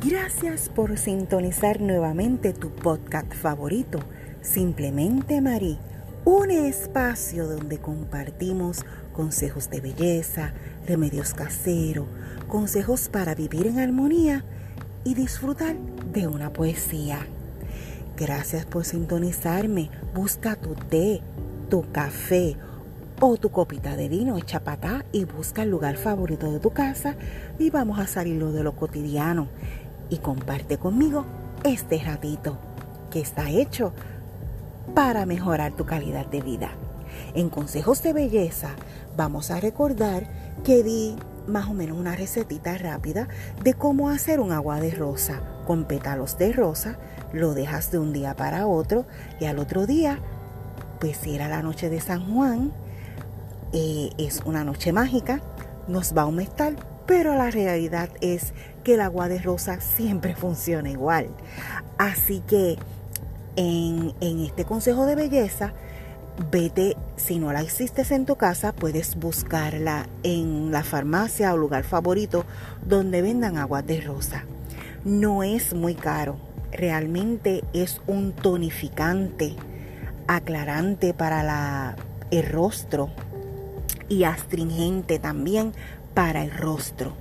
Gracias por sintonizar nuevamente tu podcast favorito, Simplemente Marí, un espacio donde compartimos consejos de belleza, remedios caseros, consejos para vivir en armonía y disfrutar de una poesía. Gracias por sintonizarme. Busca tu té, tu café o tu copita de vino hecha para y busca el lugar favorito de tu casa y vamos a salirlo de lo cotidiano y comparte conmigo este ratito que está hecho para mejorar tu calidad de vida. En consejos de belleza vamos a recordar que di más o menos una recetita rápida de cómo hacer un agua de rosa con pétalos de rosa, lo dejas de un día para otro y al otro día, pues era la noche de San Juan, es una noche mágica, nos va a aumentar, pero la realidad es que el agua de rosa siempre funciona igual. Así que en, en este consejo de belleza, vete, si no la existes en tu casa, puedes buscarla en la farmacia o lugar favorito donde vendan agua de rosa. No es muy caro, realmente es un tonificante, aclarante para la, el rostro y astringente también para el rostro.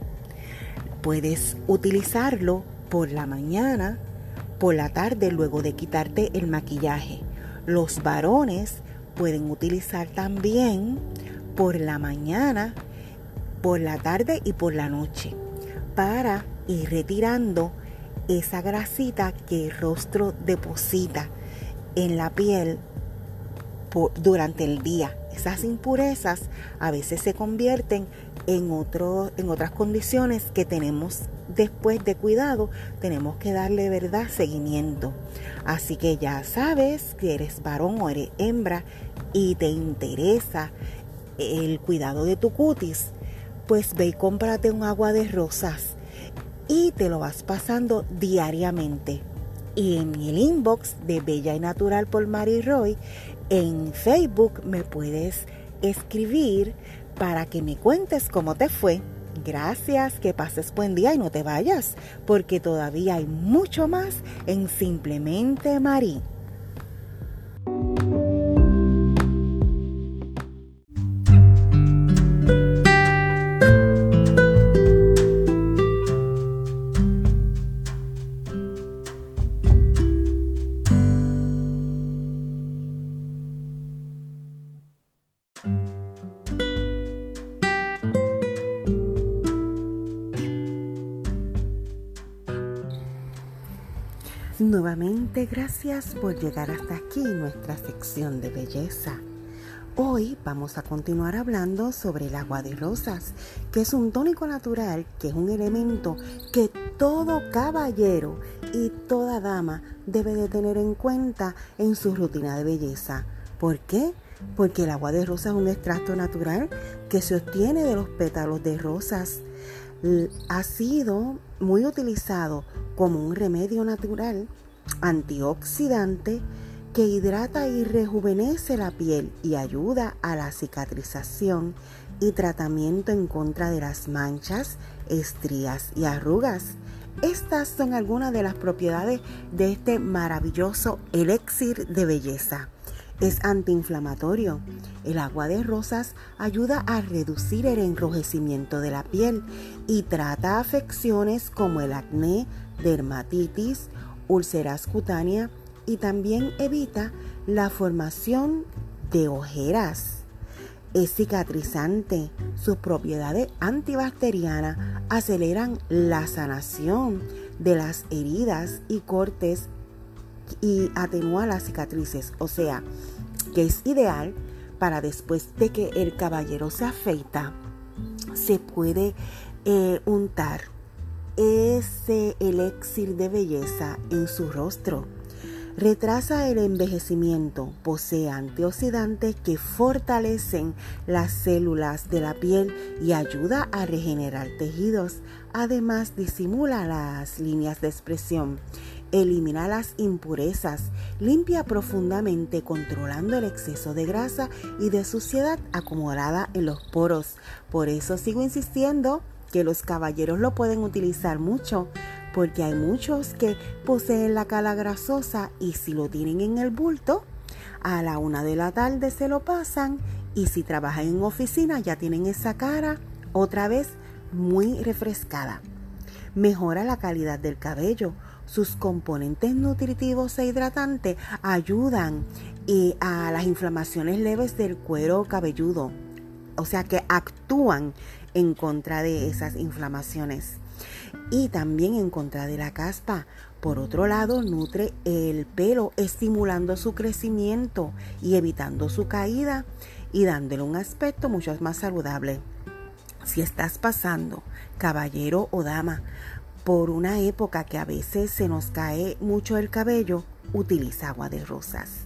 Puedes utilizarlo por la mañana, por la tarde, luego de quitarte el maquillaje. Los varones pueden utilizar también por la mañana, por la tarde y por la noche para ir retirando esa grasita que el rostro deposita en la piel durante el día. Esas impurezas a veces se convierten en, otro, en otras condiciones que tenemos después de cuidado, tenemos que darle verdad seguimiento. Así que ya sabes que eres varón o eres hembra y te interesa el cuidado de tu cutis, pues ve y cómprate un agua de rosas y te lo vas pasando diariamente. Y en el inbox de Bella y Natural por Mary Roy en Facebook me puedes escribir para que me cuentes cómo te fue. Gracias, que pases buen día y no te vayas, porque todavía hay mucho más en Simplemente Marí. Nuevamente gracias por llegar hasta aquí nuestra sección de belleza. Hoy vamos a continuar hablando sobre el agua de rosas, que es un tónico natural, que es un elemento que todo caballero y toda dama debe de tener en cuenta en su rutina de belleza. ¿Por qué? Porque el agua de rosas es un extracto natural que se obtiene de los pétalos de rosas. Ha sido muy utilizado como un remedio natural antioxidante que hidrata y rejuvenece la piel y ayuda a la cicatrización y tratamiento en contra de las manchas, estrías y arrugas. Estas son algunas de las propiedades de este maravilloso elixir de belleza. Es antiinflamatorio. El agua de rosas ayuda a reducir el enrojecimiento de la piel y trata afecciones como el acné, dermatitis, úlceras cutáneas y también evita la formación de ojeras. Es cicatrizante. Sus propiedades antibacterianas aceleran la sanación de las heridas y cortes y atenúa las cicatrices. O sea, que es ideal para después de que el caballero se afeita, se puede eh, untar ese elixir de belleza en su rostro. Retrasa el envejecimiento, posee antioxidantes que fortalecen las células de la piel y ayuda a regenerar tejidos. Además, disimula las líneas de expresión, elimina las impurezas, limpia profundamente controlando el exceso de grasa y de suciedad acumulada en los poros. Por eso sigo insistiendo que los caballeros lo pueden utilizar mucho porque hay muchos que poseen la cala grasosa y si lo tienen en el bulto, a la una de la tarde se lo pasan y si trabajan en oficina ya tienen esa cara otra vez muy refrescada. Mejora la calidad del cabello. Sus componentes nutritivos e hidratantes ayudan eh, a las inflamaciones leves del cuero cabelludo. O sea que actúan en contra de esas inflamaciones y también en contra de la caspa. Por otro lado, nutre el pelo estimulando su crecimiento y evitando su caída y dándole un aspecto mucho más saludable. Si estás pasando, caballero o dama, por una época que a veces se nos cae mucho el cabello, utiliza agua de rosas.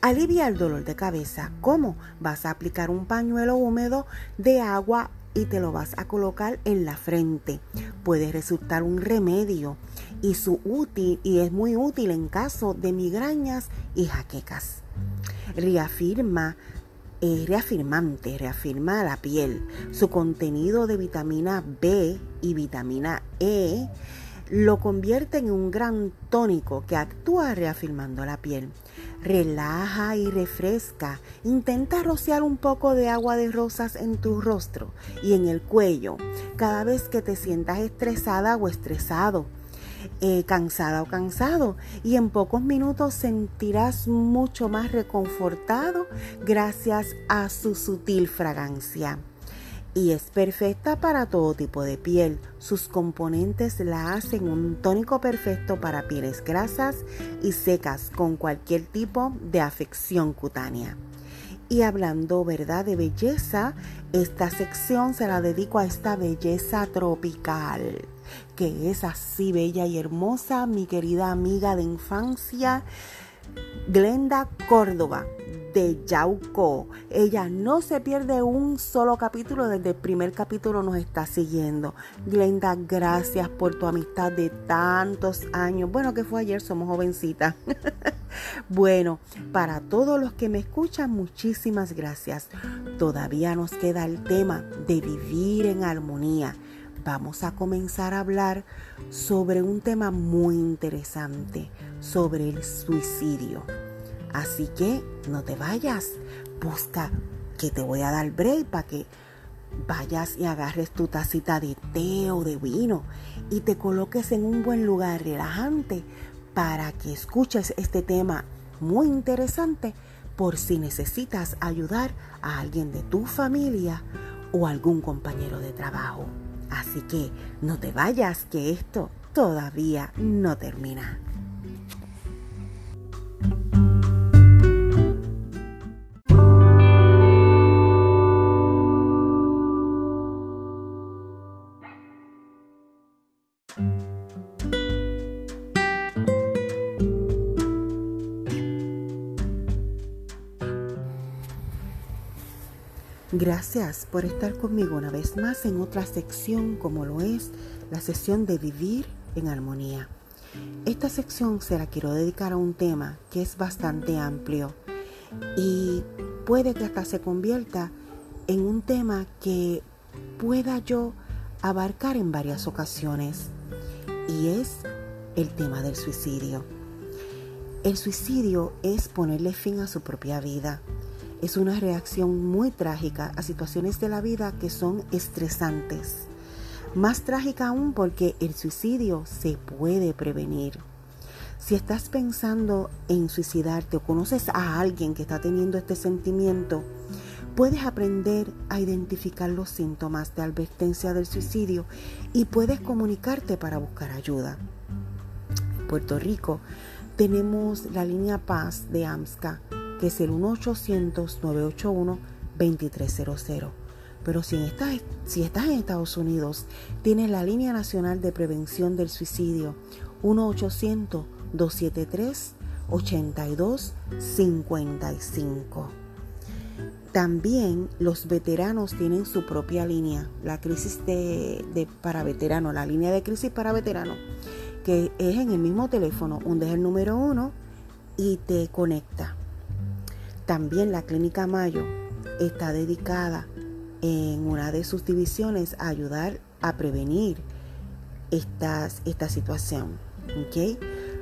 Alivia el dolor de cabeza. ¿Cómo? Vas a aplicar un pañuelo húmedo de agua y te lo vas a colocar en la frente. Puede resultar un remedio y, su útil, y es muy útil en caso de migrañas y jaquecas. Reafirma es reafirmante, reafirma la piel. Su contenido de vitamina B y vitamina E lo convierte en un gran tónico que actúa reafirmando la piel. Relaja y refresca. Intenta rociar un poco de agua de rosas en tu rostro y en el cuello cada vez que te sientas estresada o estresado. Eh, cansada o cansado y en pocos minutos sentirás mucho más reconfortado gracias a su sutil fragancia y es perfecta para todo tipo de piel. Sus componentes la hacen un tónico perfecto para pieles grasas y secas con cualquier tipo de afección cutánea. Y hablando, ¿verdad?, de belleza, esta sección se la dedico a esta belleza tropical, que es así bella y hermosa, mi querida amiga de infancia, Glenda Córdoba de Yauco. Ella no se pierde un solo capítulo, desde el primer capítulo nos está siguiendo. Glenda, gracias por tu amistad de tantos años. Bueno, que fue ayer, somos jovencitas. bueno, para todos los que me escuchan, muchísimas gracias. Todavía nos queda el tema de vivir en armonía. Vamos a comenzar a hablar sobre un tema muy interesante, sobre el suicidio. Así que no te vayas, busca que te voy a dar break para que vayas y agarres tu tacita de té o de vino y te coloques en un buen lugar relajante para que escuches este tema muy interesante por si necesitas ayudar a alguien de tu familia o algún compañero de trabajo. Así que no te vayas, que esto todavía no termina. Gracias por estar conmigo una vez más en otra sección como lo es la sesión de vivir en armonía. Esta sección se la quiero dedicar a un tema que es bastante amplio y puede que hasta se convierta en un tema que pueda yo abarcar en varias ocasiones y es el tema del suicidio. El suicidio es ponerle fin a su propia vida es una reacción muy trágica a situaciones de la vida que son estresantes. Más trágica aún porque el suicidio se puede prevenir. Si estás pensando en suicidarte o conoces a alguien que está teniendo este sentimiento, puedes aprender a identificar los síntomas de advertencia del suicidio y puedes comunicarte para buscar ayuda. Puerto Rico tenemos la línea Paz de AMSCA que es el 1-800-981-2300. Pero si, estás, si estás en Estados Unidos, tienes la línea nacional de prevención del suicidio 1-800-273-8255. También los veteranos tienen su propia línea, la crisis de, de, para veteranos, la línea de crisis para veteranos, que es en el mismo teléfono, hundes el número uno y te conecta. También la Clínica Mayo está dedicada en una de sus divisiones a ayudar a prevenir estas, esta situación.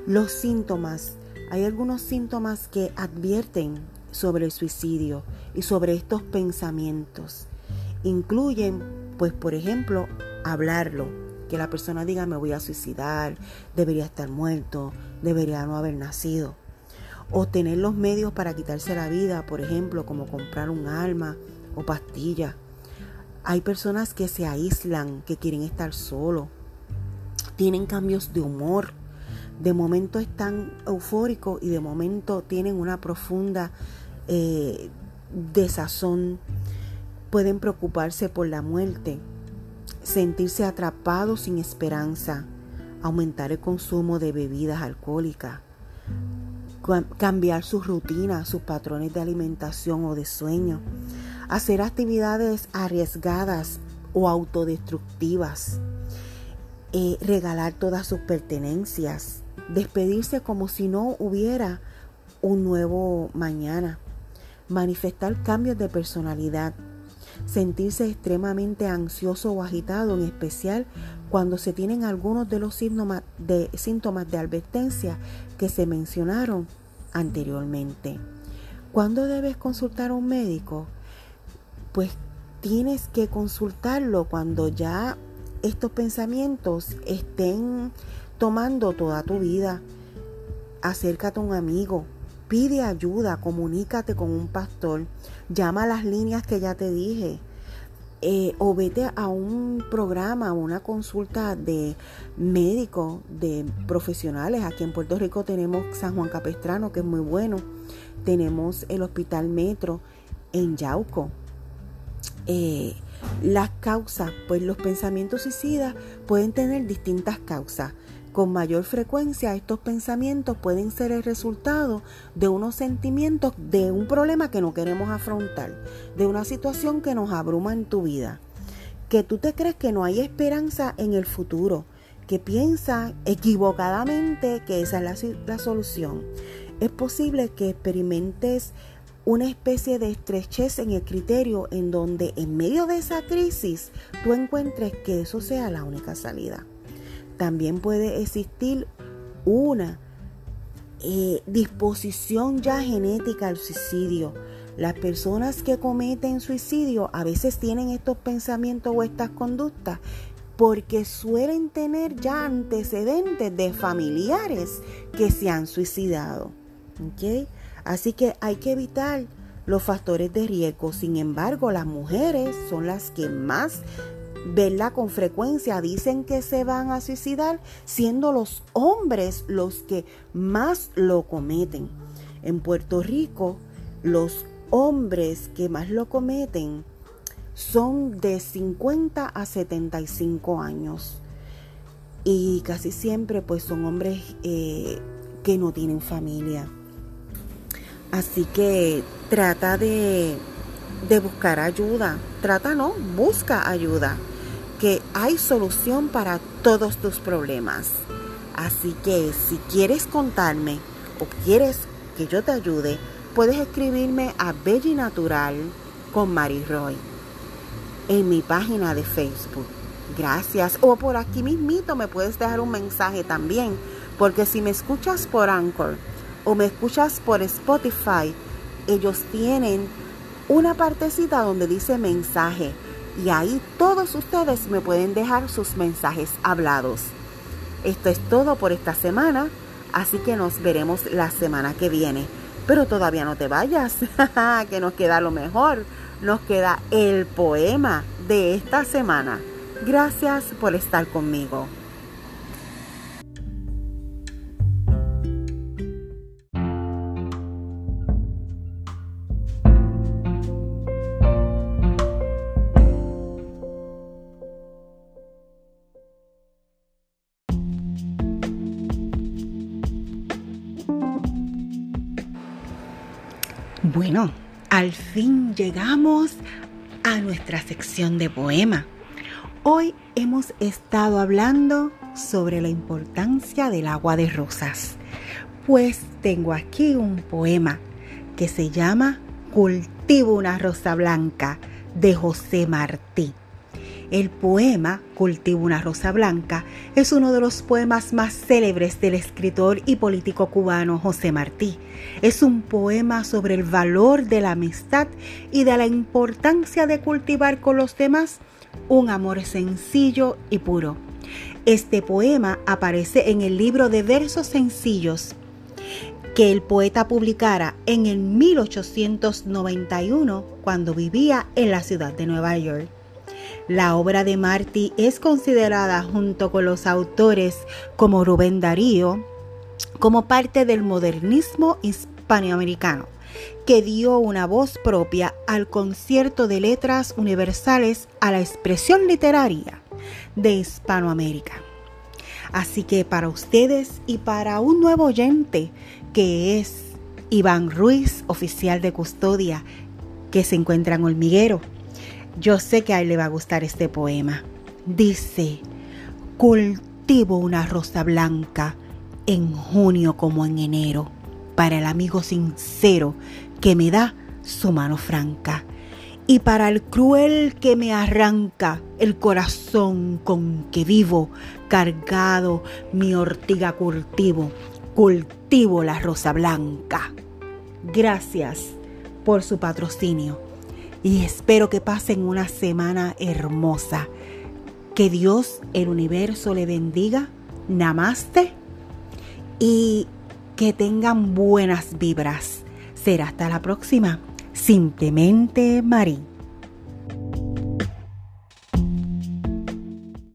Los síntomas. Hay algunos síntomas que advierten sobre el suicidio y sobre estos pensamientos. Incluyen, pues, por ejemplo, hablarlo, que la persona diga me voy a suicidar, debería estar muerto, debería no haber nacido. O tener los medios para quitarse la vida, por ejemplo, como comprar un alma o pastillas. Hay personas que se aíslan, que quieren estar solos, tienen cambios de humor, de momento están eufóricos y de momento tienen una profunda eh, desazón, pueden preocuparse por la muerte, sentirse atrapados sin esperanza, aumentar el consumo de bebidas alcohólicas, cambiar sus rutinas, sus patrones de alimentación o de sueño, hacer actividades arriesgadas o autodestructivas, eh, regalar todas sus pertenencias, despedirse como si no hubiera un nuevo mañana, manifestar cambios de personalidad, sentirse extremadamente ansioso o agitado, en especial cuando se tienen algunos de los síntomas de, síntomas de advertencia que se mencionaron anteriormente. ¿Cuándo debes consultar a un médico? Pues tienes que consultarlo cuando ya estos pensamientos estén tomando toda tu vida. Acércate a un amigo, pide ayuda, comunícate con un pastor, llama a las líneas que ya te dije. Eh, o vete a un programa, una consulta de médicos, de profesionales. Aquí en Puerto Rico tenemos San Juan Capestrano, que es muy bueno. Tenemos el Hospital Metro en Yauco. Eh, las causas, pues los pensamientos suicidas pueden tener distintas causas. Con mayor frecuencia estos pensamientos pueden ser el resultado de unos sentimientos de un problema que no queremos afrontar, de una situación que nos abruma en tu vida, que tú te crees que no hay esperanza en el futuro, que piensas equivocadamente que esa es la, la solución. Es posible que experimentes una especie de estrechez en el criterio en donde en medio de esa crisis tú encuentres que eso sea la única salida también puede existir una eh, disposición ya genética al suicidio. Las personas que cometen suicidio a veces tienen estos pensamientos o estas conductas porque suelen tener ya antecedentes de familiares que se han suicidado. Así que hay que evitar los factores de riesgo. Sin embargo, las mujeres son las que más ¿verdad? Con frecuencia dicen que se van a suicidar, siendo los hombres los que más lo cometen. En Puerto Rico, los hombres que más lo cometen son de 50 a 75 años. Y casi siempre pues son hombres eh, que no tienen familia. Así que trata de, de buscar ayuda. Trata no, busca ayuda que hay solución para todos tus problemas. Así que si quieres contarme o quieres que yo te ayude, puedes escribirme a Belly Natural con Mary Roy en mi página de Facebook. Gracias. O por aquí mismito me puedes dejar un mensaje también, porque si me escuchas por Anchor o me escuchas por Spotify, ellos tienen una partecita donde dice mensaje y ahí todos ustedes me pueden dejar sus mensajes hablados. Esto es todo por esta semana, así que nos veremos la semana que viene. Pero todavía no te vayas, que nos queda lo mejor. Nos queda el poema de esta semana. Gracias por estar conmigo. Al fin llegamos a nuestra sección de poema. Hoy hemos estado hablando sobre la importancia del agua de rosas. Pues tengo aquí un poema que se llama Cultivo una rosa blanca de José Martí. El poema Cultivo una rosa blanca es uno de los poemas más célebres del escritor y político cubano José Martí. Es un poema sobre el valor de la amistad y de la importancia de cultivar con los demás un amor sencillo y puro. Este poema aparece en el libro de versos sencillos que el poeta publicara en el 1891 cuando vivía en la ciudad de Nueva York. La obra de Martí es considerada junto con los autores como Rubén Darío como parte del modernismo hispanoamericano, que dio una voz propia al concierto de letras universales a la expresión literaria de Hispanoamérica. Así que para ustedes y para un nuevo oyente que es Iván Ruiz, oficial de custodia, que se encuentra en Hormiguero, yo sé que a él le va a gustar este poema. Dice, cultivo una rosa blanca en junio como en enero, para el amigo sincero que me da su mano franca, y para el cruel que me arranca el corazón con que vivo, cargado mi ortiga cultivo, cultivo la rosa blanca. Gracias por su patrocinio y espero que pasen una semana hermosa. Que Dios, el universo, le bendiga. Namaste. Y que tengan buenas vibras. Será hasta la próxima. Simplemente Marí.